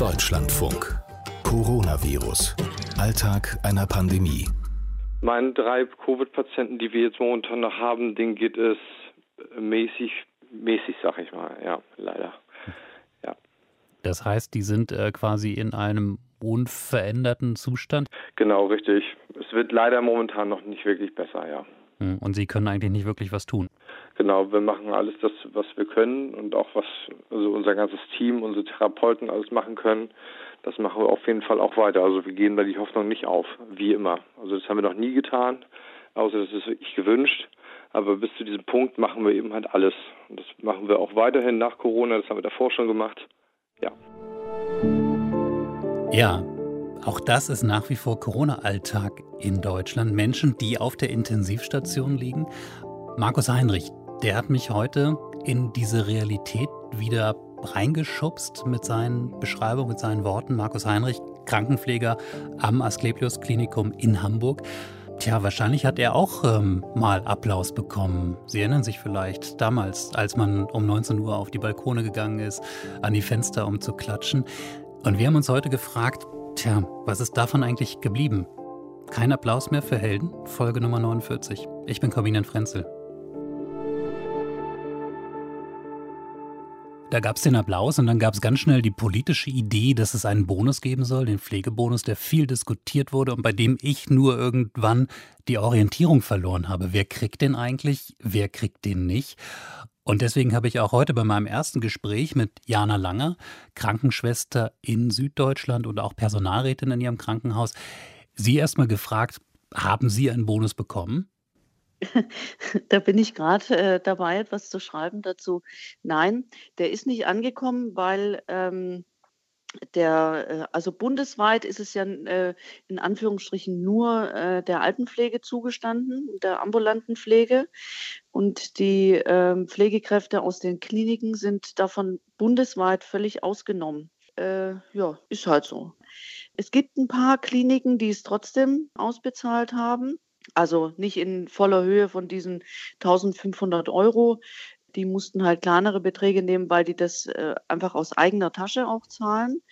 Deutschlandfunk. Coronavirus. Alltag einer Pandemie. Meinen drei Covid-Patienten, die wir jetzt momentan noch haben, denen geht es mäßig, mäßig, sag ich mal. Ja, leider. Ja. Das heißt, die sind äh, quasi in einem unveränderten Zustand? Genau, richtig. Es wird leider momentan noch nicht wirklich besser, ja. Hm, und Sie können eigentlich nicht wirklich was tun? Genau, wir machen alles das, was wir können und auch was also unser ganzes Team, unsere Therapeuten alles machen können. Das machen wir auf jeden Fall auch weiter. Also wir geben da die Hoffnung nicht auf, wie immer. Also das haben wir noch nie getan, außer das ist wirklich gewünscht. Aber bis zu diesem Punkt machen wir eben halt alles. Und das machen wir auch weiterhin nach Corona, das haben wir davor schon gemacht. Ja. Ja, auch das ist nach wie vor Corona-Alltag in Deutschland. Menschen, die auf der Intensivstation liegen. Markus Heinrich, der hat mich heute in diese Realität wieder reingeschubst mit seinen Beschreibungen, mit seinen Worten. Markus Heinrich, Krankenpfleger am Asklepios Klinikum in Hamburg. Tja, wahrscheinlich hat er auch ähm, mal Applaus bekommen. Sie erinnern sich vielleicht damals, als man um 19 Uhr auf die Balkone gegangen ist, an die Fenster, um zu klatschen. Und wir haben uns heute gefragt, tja, was ist davon eigentlich geblieben? Kein Applaus mehr für Helden, Folge Nummer 49. Ich bin Corbinian Frenzel. Da gab es den Applaus und dann gab es ganz schnell die politische Idee, dass es einen Bonus geben soll, den Pflegebonus, der viel diskutiert wurde und bei dem ich nur irgendwann die Orientierung verloren habe. Wer kriegt den eigentlich? Wer kriegt den nicht? Und deswegen habe ich auch heute bei meinem ersten Gespräch mit Jana Langer, Krankenschwester in Süddeutschland und auch Personalrätin in ihrem Krankenhaus, Sie erstmal gefragt, haben Sie einen Bonus bekommen? Da bin ich gerade äh, dabei, etwas zu schreiben dazu. Nein, der ist nicht angekommen, weil ähm, der, äh, also bundesweit ist es ja äh, in Anführungsstrichen nur äh, der Altenpflege zugestanden, der ambulanten Pflege. Und die äh, Pflegekräfte aus den Kliniken sind davon bundesweit völlig ausgenommen. Äh, ja, ist halt so. Es gibt ein paar Kliniken, die es trotzdem ausbezahlt haben. Also nicht in voller Höhe von diesen 1500 Euro. Die mussten halt kleinere Beträge nehmen, weil die das äh, einfach aus eigener Tasche auch zahlen.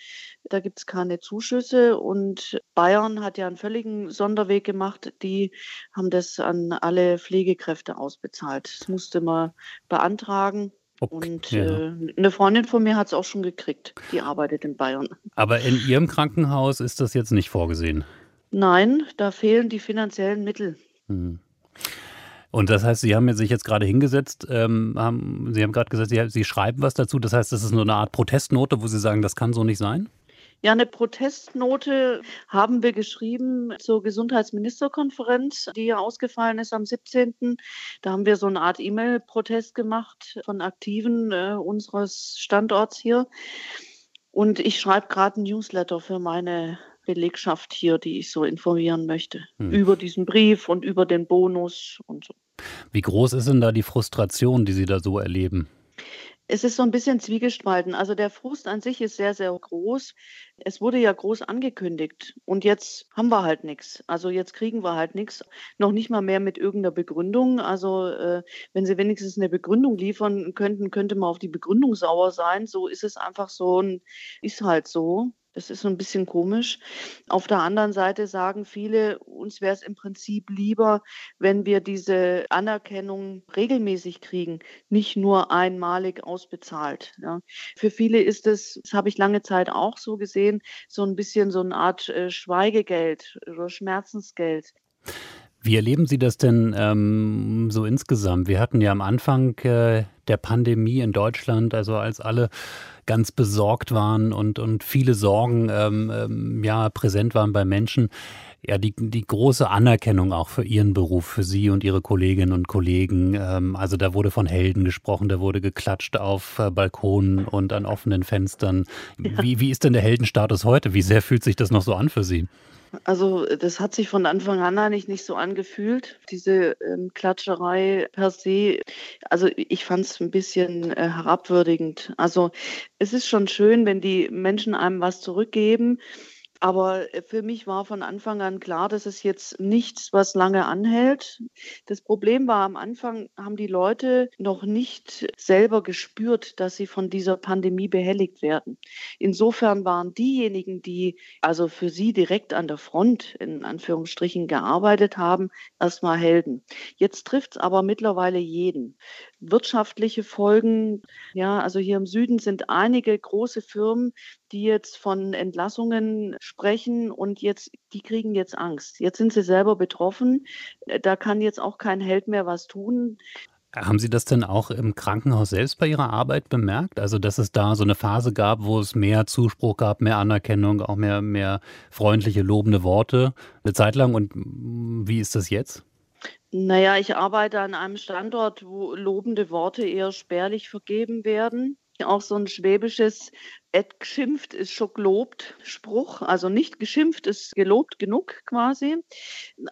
Da gibt es keine Zuschüsse. Und Bayern hat ja einen völligen Sonderweg gemacht. Die haben das an alle Pflegekräfte ausbezahlt. Das musste man beantragen. Okay, und äh, eine Freundin von mir hat es auch schon gekriegt. Die arbeitet in Bayern. Aber in Ihrem Krankenhaus ist das jetzt nicht vorgesehen? Nein, da fehlen die finanziellen Mittel. Hm. Und das heißt, Sie haben sich jetzt gerade hingesetzt, ähm, haben, Sie haben gerade gesagt, Sie, Sie schreiben was dazu. Das heißt, das ist nur eine Art Protestnote, wo Sie sagen, das kann so nicht sein? Ja, eine Protestnote haben wir geschrieben zur Gesundheitsministerkonferenz, die ja ausgefallen ist am 17. Da haben wir so eine Art E-Mail-Protest gemacht von Aktiven äh, unseres Standorts hier. Und ich schreibe gerade ein Newsletter für meine Belegschaft hier, die ich so informieren möchte. Hm. Über diesen Brief und über den Bonus und so. Wie groß ist denn da die Frustration, die Sie da so erleben? Es ist so ein bisschen zwiegespalten. Also der Frust an sich ist sehr, sehr groß. Es wurde ja groß angekündigt und jetzt haben wir halt nichts. Also jetzt kriegen wir halt nichts. Noch nicht mal mehr mit irgendeiner Begründung. Also äh, wenn Sie wenigstens eine Begründung liefern könnten, könnte man auf die Begründung sauer sein. So ist es einfach so ist halt so. Das ist so ein bisschen komisch. Auf der anderen Seite sagen viele, uns wäre es im Prinzip lieber, wenn wir diese Anerkennung regelmäßig kriegen, nicht nur einmalig ausbezahlt. Ja. Für viele ist es, das habe ich lange Zeit auch so gesehen, so ein bisschen so eine Art äh, Schweigegeld oder Schmerzensgeld. Wie erleben Sie das denn ähm, so insgesamt? Wir hatten ja am Anfang äh, der Pandemie in Deutschland, also als alle ganz besorgt waren und, und viele Sorgen ähm, ähm, ja, präsent waren bei Menschen, ja, die, die große Anerkennung auch für Ihren Beruf, für Sie und Ihre Kolleginnen und Kollegen. Ähm, also da wurde von Helden gesprochen, da wurde geklatscht auf äh, Balkonen und an offenen Fenstern. Wie, wie ist denn der Heldenstatus heute? Wie sehr fühlt sich das noch so an für Sie? Also das hat sich von Anfang an eigentlich nicht so angefühlt, diese ähm, Klatscherei per se. Also ich fand es ein bisschen äh, herabwürdigend. Also es ist schon schön, wenn die Menschen einem was zurückgeben. Aber äh, für mich war von Anfang an klar, dass es jetzt nichts, was lange anhält. Das Problem war, am Anfang haben die Leute noch nicht selber gespürt, dass sie von dieser Pandemie behelligt werden. Insofern waren diejenigen, die also für sie direkt an der Front in Anführungsstrichen gearbeitet haben, erstmal Helden. Jetzt trifft es aber mittlerweile jeden. Wirtschaftliche Folgen, ja, also hier im Süden sind einige große Firmen, die jetzt von Entlassungen sprechen und jetzt, die kriegen jetzt Angst. Jetzt sind sie selber betroffen. Da kann jetzt auch kein Held mehr was tun. Haben Sie das denn auch im Krankenhaus selbst bei Ihrer Arbeit bemerkt? Also, dass es da so eine Phase gab, wo es mehr Zuspruch gab, mehr Anerkennung, auch mehr, mehr freundliche, lobende Worte eine Zeit lang. Und wie ist das jetzt? Naja, ich arbeite an einem Standort, wo lobende Worte eher spärlich vergeben werden auch so ein schwäbisches et geschimpft ist schon gelobt Spruch. Also nicht geschimpft ist gelobt genug quasi.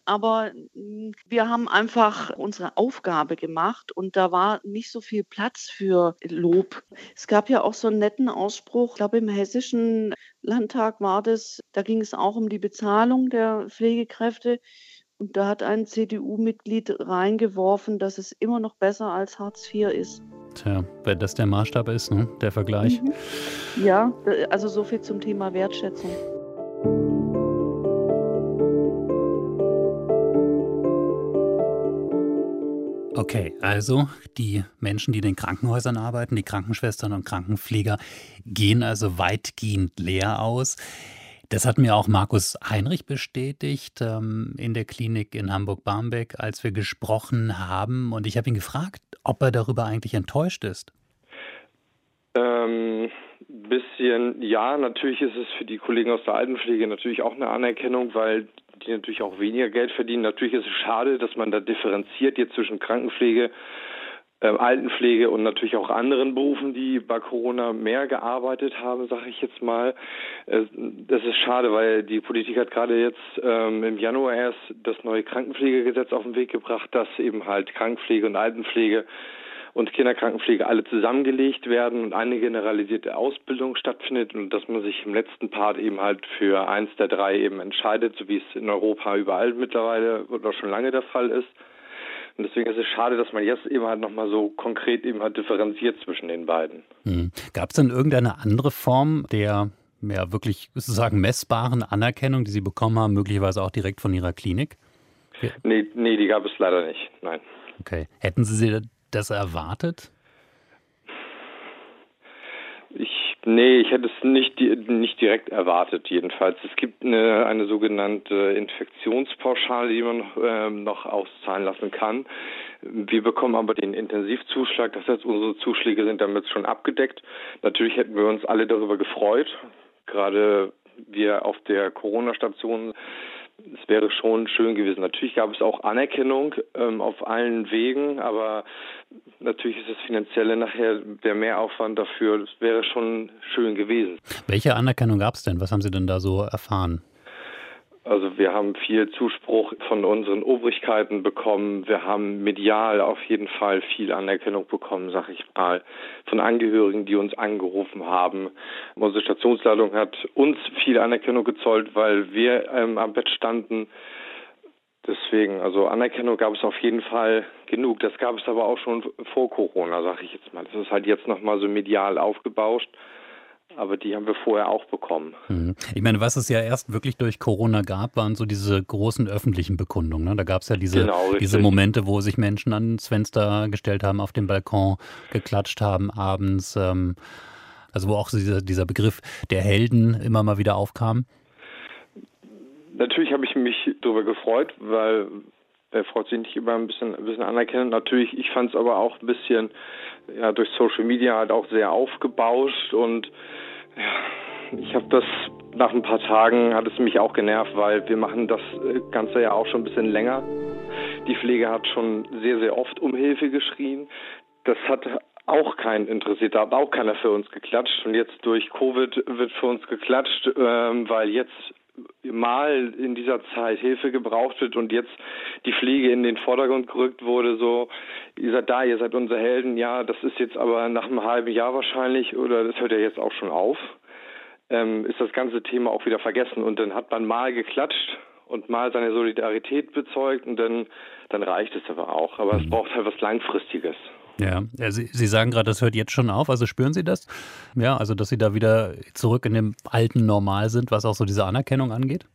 Aber hm, wir haben einfach unsere Aufgabe gemacht und da war nicht so viel Platz für Lob. Es gab ja auch so einen netten Ausspruch, ich glaube im hessischen Landtag war das, da ging es auch um die Bezahlung der Pflegekräfte. Und da hat ein CDU-Mitglied reingeworfen, dass es immer noch besser als Hartz IV ist. Tja, wenn das der Maßstab ist, ne? der Vergleich. Mhm. Ja, also so viel zum Thema Wertschätzung. Okay, also die Menschen, die in den Krankenhäusern arbeiten, die Krankenschwestern und Krankenpfleger, gehen also weitgehend leer aus. Das hat mir auch Markus Heinrich bestätigt ähm, in der Klinik in Hamburg-Barmbek, als wir gesprochen haben. Und ich habe ihn gefragt, ob er darüber eigentlich enttäuscht ist. Ähm, bisschen, ja, natürlich ist es für die Kollegen aus der Altenpflege natürlich auch eine Anerkennung, weil die natürlich auch weniger Geld verdienen. Natürlich ist es schade, dass man da differenziert jetzt zwischen Krankenpflege äh, Altenpflege und natürlich auch anderen Berufen, die bei Corona mehr gearbeitet haben, sage ich jetzt mal. Äh, das ist schade, weil die Politik hat gerade jetzt ähm, im Januar erst das neue Krankenpflegegesetz auf den Weg gebracht, dass eben halt Krankenpflege und Altenpflege und Kinderkrankenpflege alle zusammengelegt werden und eine generalisierte Ausbildung stattfindet und dass man sich im letzten Part eben halt für eins der drei eben entscheidet, so wie es in Europa überall mittlerweile oder schon lange der Fall ist. Und deswegen ist es schade, dass man jetzt eben halt nochmal so konkret eben halt differenziert zwischen den beiden. Hm. Gab es denn irgendeine andere Form der ja, wirklich sozusagen messbaren Anerkennung, die Sie bekommen haben, möglicherweise auch direkt von Ihrer Klinik? Nee, nee, die gab es leider nicht, nein. Okay. Hätten Sie das erwartet? Nee, ich hätte es nicht, nicht direkt erwartet, jedenfalls. Es gibt eine, eine sogenannte Infektionspauschale, die man ähm, noch auszahlen lassen kann. Wir bekommen aber den Intensivzuschlag, das heißt, unsere Zuschläge sind damit schon abgedeckt. Natürlich hätten wir uns alle darüber gefreut, gerade wir auf der Corona-Station es wäre schon schön gewesen. Natürlich gab es auch Anerkennung ähm, auf allen Wegen, aber natürlich ist das Finanzielle nachher der Mehraufwand dafür. Das wäre schon schön gewesen. Welche Anerkennung gab es denn? Was haben Sie denn da so erfahren? Also wir haben viel Zuspruch von unseren Obrigkeiten bekommen. Wir haben medial auf jeden Fall viel Anerkennung bekommen, sag ich mal, von Angehörigen, die uns angerufen haben. Unsere Stationsleitung hat uns viel Anerkennung gezollt, weil wir ähm, am Bett standen. Deswegen, also Anerkennung gab es auf jeden Fall genug. Das gab es aber auch schon vor Corona, sag ich jetzt mal. Das ist halt jetzt nochmal so medial aufgebauscht aber die haben wir vorher auch bekommen. Mhm. Ich meine, was es ja erst wirklich durch Corona gab, waren so diese großen öffentlichen Bekundungen. Ne? Da gab es ja diese, genau, diese Momente, wo sich Menschen ans Fenster gestellt haben, auf dem Balkon geklatscht haben abends. Ähm, also wo auch dieser, dieser Begriff der Helden immer mal wieder aufkam. Natürlich habe ich mich darüber gefreut, weil wer freut sich nicht über ein bisschen, ein bisschen Anerkennung. Natürlich, ich fand es aber auch ein bisschen ja, durch Social Media halt auch sehr aufgebauscht und ja, ich habe das nach ein paar Tagen hat es mich auch genervt, weil wir machen das äh, Ganze ja auch schon ein bisschen länger. Die Pflege hat schon sehr, sehr oft um Hilfe geschrien. Das hat auch keinen interessiert, da hat auch keiner für uns geklatscht. Und jetzt durch Covid wird für uns geklatscht, ähm, weil jetzt mal in dieser Zeit Hilfe gebraucht wird und jetzt die Pflege in den Vordergrund gerückt wurde, so, ihr seid da, ihr seid unsere Helden, ja, das ist jetzt aber nach einem halben Jahr wahrscheinlich oder das hört ja jetzt auch schon auf. ähm, ist das ganze Thema auch wieder vergessen und dann hat man mal geklatscht und mal seine Solidarität bezeugt und dann, dann reicht es aber auch. Aber mhm. es braucht halt was Langfristiges. Ja, Sie, Sie sagen gerade, das hört jetzt schon auf. Also spüren Sie das? Ja, also dass Sie da wieder zurück in dem alten Normal sind, was auch so diese Anerkennung angeht?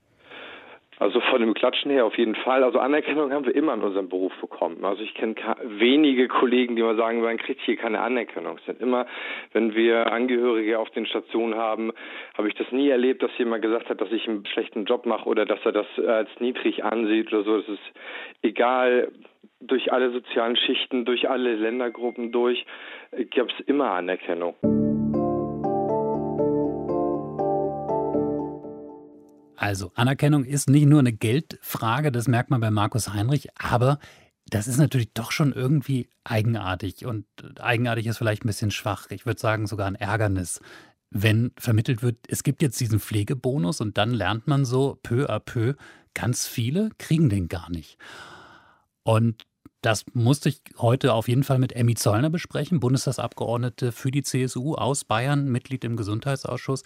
Also von dem Klatschen her auf jeden Fall. Also Anerkennung haben wir immer in unserem Beruf bekommen. Also ich kenne wenige Kollegen, die mal sagen, man kriegt hier keine Anerkennung. Es sind immer, wenn wir Angehörige auf den Stationen haben, habe ich das nie erlebt, dass jemand gesagt hat, dass ich einen schlechten Job mache oder dass er das als niedrig ansieht oder so. Es ist egal, durch alle sozialen Schichten, durch alle Ländergruppen durch, gab es immer Anerkennung. Also Anerkennung ist nicht nur eine Geldfrage, das merkt man bei Markus Heinrich, aber das ist natürlich doch schon irgendwie eigenartig und eigenartig ist vielleicht ein bisschen schwach. Ich würde sagen sogar ein Ärgernis, wenn vermittelt wird, es gibt jetzt diesen Pflegebonus und dann lernt man so peu à peu, ganz viele kriegen den gar nicht. Und das musste ich heute auf jeden Fall mit Emmy Zollner besprechen, Bundestagsabgeordnete für die CSU aus Bayern, Mitglied im Gesundheitsausschuss.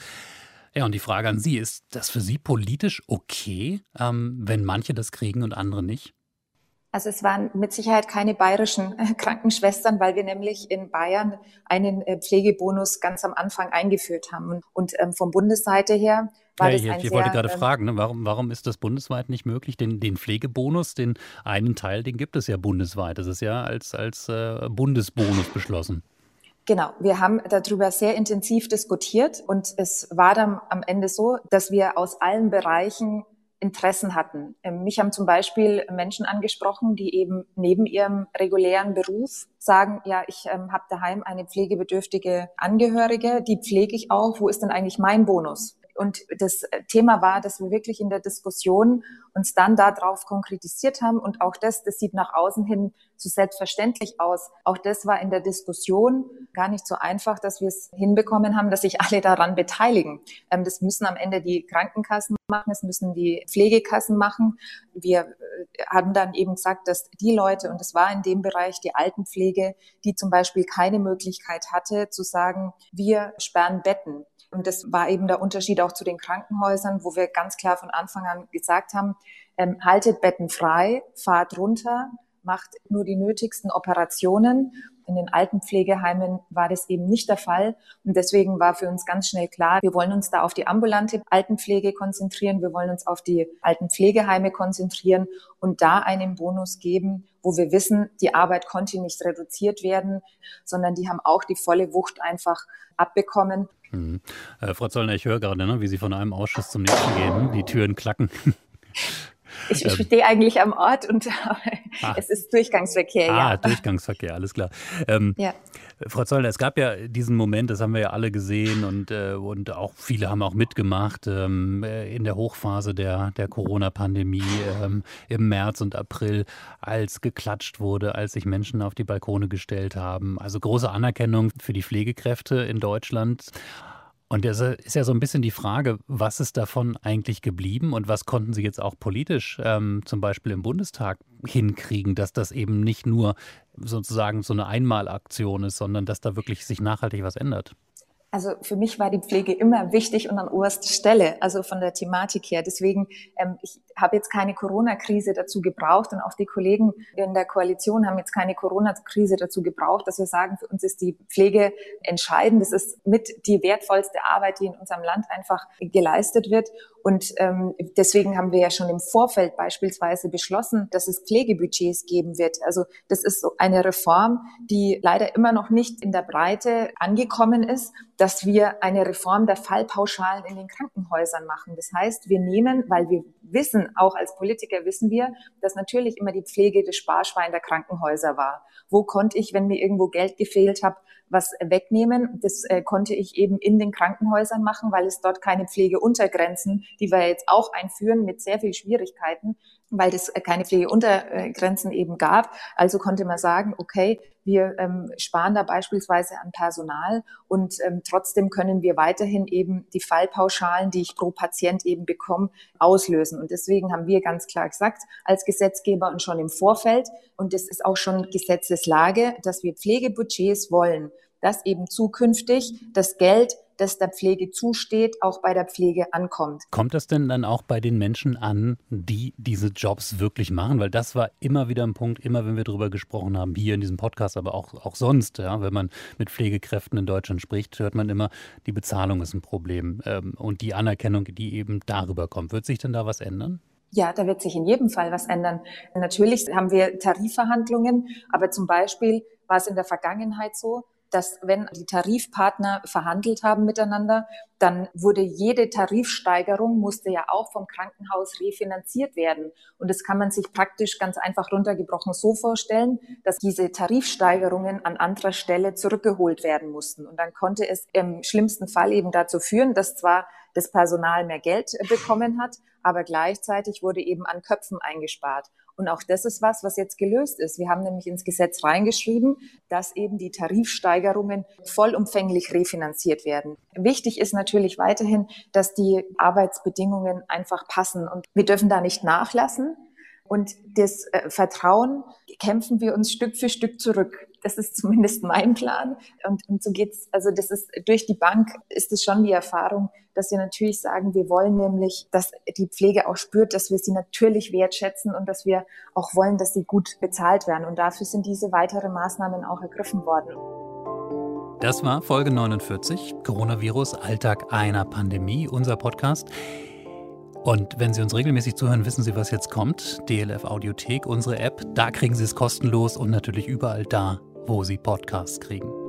Ja, und die Frage an Sie, ist das für Sie politisch okay, ähm, wenn manche das kriegen und andere nicht? Also es waren mit Sicherheit keine bayerischen äh, Krankenschwestern, weil wir nämlich in Bayern einen äh, Pflegebonus ganz am Anfang eingeführt haben. Und, ähm, vom Bundesseite her war ja, das ich, ein ich wollte gerade ähm, fragen, ne, warum, warum ist das bundesweit nicht möglich? Den, den Pflegebonus, den einen Teil, den gibt es ja bundesweit. Das ist ja als, als äh, Bundesbonus beschlossen. Genau, wir haben darüber sehr intensiv diskutiert und es war dann am Ende so, dass wir aus allen Bereichen Interessen hatten. Ähm, mich haben zum Beispiel Menschen angesprochen, die eben neben ihrem regulären Beruf sagen, ja, ich ähm, habe daheim eine pflegebedürftige Angehörige, die pflege ich auch, wo ist denn eigentlich mein Bonus? Und das Thema war, dass wir wirklich in der Diskussion uns dann darauf konkretisiert haben. Und auch das, das sieht nach außen hin so selbstverständlich aus. Auch das war in der Diskussion gar nicht so einfach, dass wir es hinbekommen haben, dass sich alle daran beteiligen. Ähm, das müssen am Ende die Krankenkassen machen, es müssen die Pflegekassen machen. Wir äh, haben dann eben gesagt, dass die Leute, und es war in dem Bereich die Altenpflege, die zum Beispiel keine Möglichkeit hatte, zu sagen, wir sperren Betten und das war eben der Unterschied auch zu den Krankenhäusern, wo wir ganz klar von Anfang an gesagt haben, ähm, haltet Betten frei, fahrt runter, macht nur die nötigsten Operationen. In den Altenpflegeheimen war das eben nicht der Fall. Und deswegen war für uns ganz schnell klar, wir wollen uns da auf die ambulante Altenpflege konzentrieren, wir wollen uns auf die Altenpflegeheime konzentrieren und da einen Bonus geben, wo wir wissen, die Arbeit konnte nicht reduziert werden, sondern die haben auch die volle Wucht einfach abbekommen. Mhm. Äh, Frau Zollner, ich höre gerade, ne, wie Sie von einem Ausschuss zum nächsten gehen. Die Türen klacken. Ich, ich ähm. stehe eigentlich am Ort und ah. es ist Durchgangsverkehr. Ah, ja. Durchgangsverkehr, alles klar. Ähm, ja. Frau Zollner, es gab ja diesen Moment, das haben wir ja alle gesehen und, äh, und auch viele haben auch mitgemacht ähm, äh, in der Hochphase der, der Corona-Pandemie ähm, im März und April, als geklatscht wurde, als sich Menschen auf die Balkone gestellt haben. Also große Anerkennung für die Pflegekräfte in Deutschland. Und das ist ja so ein bisschen die Frage, was ist davon eigentlich geblieben und was konnten Sie jetzt auch politisch ähm, zum Beispiel im Bundestag hinkriegen, dass das eben nicht nur sozusagen so eine Einmalaktion ist, sondern dass da wirklich sich nachhaltig was ändert? Also für mich war die Pflege immer wichtig und an oberster Stelle, also von der Thematik her. Deswegen, ähm, ich habe jetzt keine Corona-Krise dazu gebraucht und auch die Kollegen in der Koalition haben jetzt keine Corona-Krise dazu gebraucht, dass wir sagen, für uns ist die Pflege entscheidend. Das ist mit die wertvollste Arbeit, die in unserem Land einfach geleistet wird. Und ähm, deswegen haben wir ja schon im Vorfeld beispielsweise beschlossen, dass es Pflegebudgets geben wird. Also das ist so eine Reform, die leider immer noch nicht in der Breite angekommen ist, dass wir eine Reform der Fallpauschalen in den Krankenhäusern machen. Das heißt, wir nehmen, weil wir wissen, auch als Politiker wissen wir, dass natürlich immer die Pflege des Sparschwein der Krankenhäuser war. Wo konnte ich, wenn mir irgendwo Geld gefehlt hat, was wegnehmen. Das äh, konnte ich eben in den Krankenhäusern machen, weil es dort keine Pflegeuntergrenzen, die wir jetzt auch einführen, mit sehr viel Schwierigkeiten, weil es äh, keine Pflegeuntergrenzen eben gab. Also konnte man sagen, okay, wir ähm, sparen da beispielsweise an Personal und ähm, trotzdem können wir weiterhin eben die Fallpauschalen, die ich pro Patient eben bekomme, auslösen. Und deswegen haben wir ganz klar gesagt, als Gesetzgeber und schon im Vorfeld, und das ist auch schon Gesetzeslage, dass wir Pflegebudgets wollen, dass eben zukünftig das Geld das der Pflege zusteht, auch bei der Pflege ankommt. Kommt das denn dann auch bei den Menschen an, die diese Jobs wirklich machen? Weil das war immer wieder ein Punkt, immer wenn wir darüber gesprochen haben, hier in diesem Podcast, aber auch, auch sonst, ja, wenn man mit Pflegekräften in Deutschland spricht, hört man immer, die Bezahlung ist ein Problem ähm, und die Anerkennung, die eben darüber kommt. Wird sich denn da was ändern? Ja, da wird sich in jedem Fall was ändern. Natürlich haben wir Tarifverhandlungen, aber zum Beispiel war es in der Vergangenheit so, dass wenn die Tarifpartner verhandelt haben miteinander, dann wurde jede Tarifsteigerung musste ja auch vom Krankenhaus refinanziert werden. Und das kann man sich praktisch ganz einfach runtergebrochen so vorstellen, dass diese Tarifsteigerungen an anderer Stelle zurückgeholt werden mussten. Und dann konnte es im schlimmsten Fall eben dazu führen, dass zwar das Personal mehr Geld bekommen hat, aber gleichzeitig wurde eben an Köpfen eingespart. Und auch das ist was, was jetzt gelöst ist. Wir haben nämlich ins Gesetz reingeschrieben, dass eben die Tarifsteigerungen vollumfänglich refinanziert werden. Wichtig ist natürlich weiterhin, dass die Arbeitsbedingungen einfach passen und wir dürfen da nicht nachlassen. Und das äh, Vertrauen kämpfen wir uns Stück für Stück zurück. Das ist zumindest mein Plan. Und, und so geht's. Also das ist durch die Bank ist es schon die Erfahrung, dass wir natürlich sagen, wir wollen nämlich, dass die Pflege auch spürt, dass wir sie natürlich wertschätzen und dass wir auch wollen, dass sie gut bezahlt werden. Und dafür sind diese weiteren Maßnahmen auch ergriffen worden. Das war Folge 49, Coronavirus, Alltag einer Pandemie, unser Podcast. Und wenn Sie uns regelmäßig zuhören, wissen Sie, was jetzt kommt. DLF Audiothek, unsere App, da kriegen Sie es kostenlos und natürlich überall da, wo Sie Podcasts kriegen.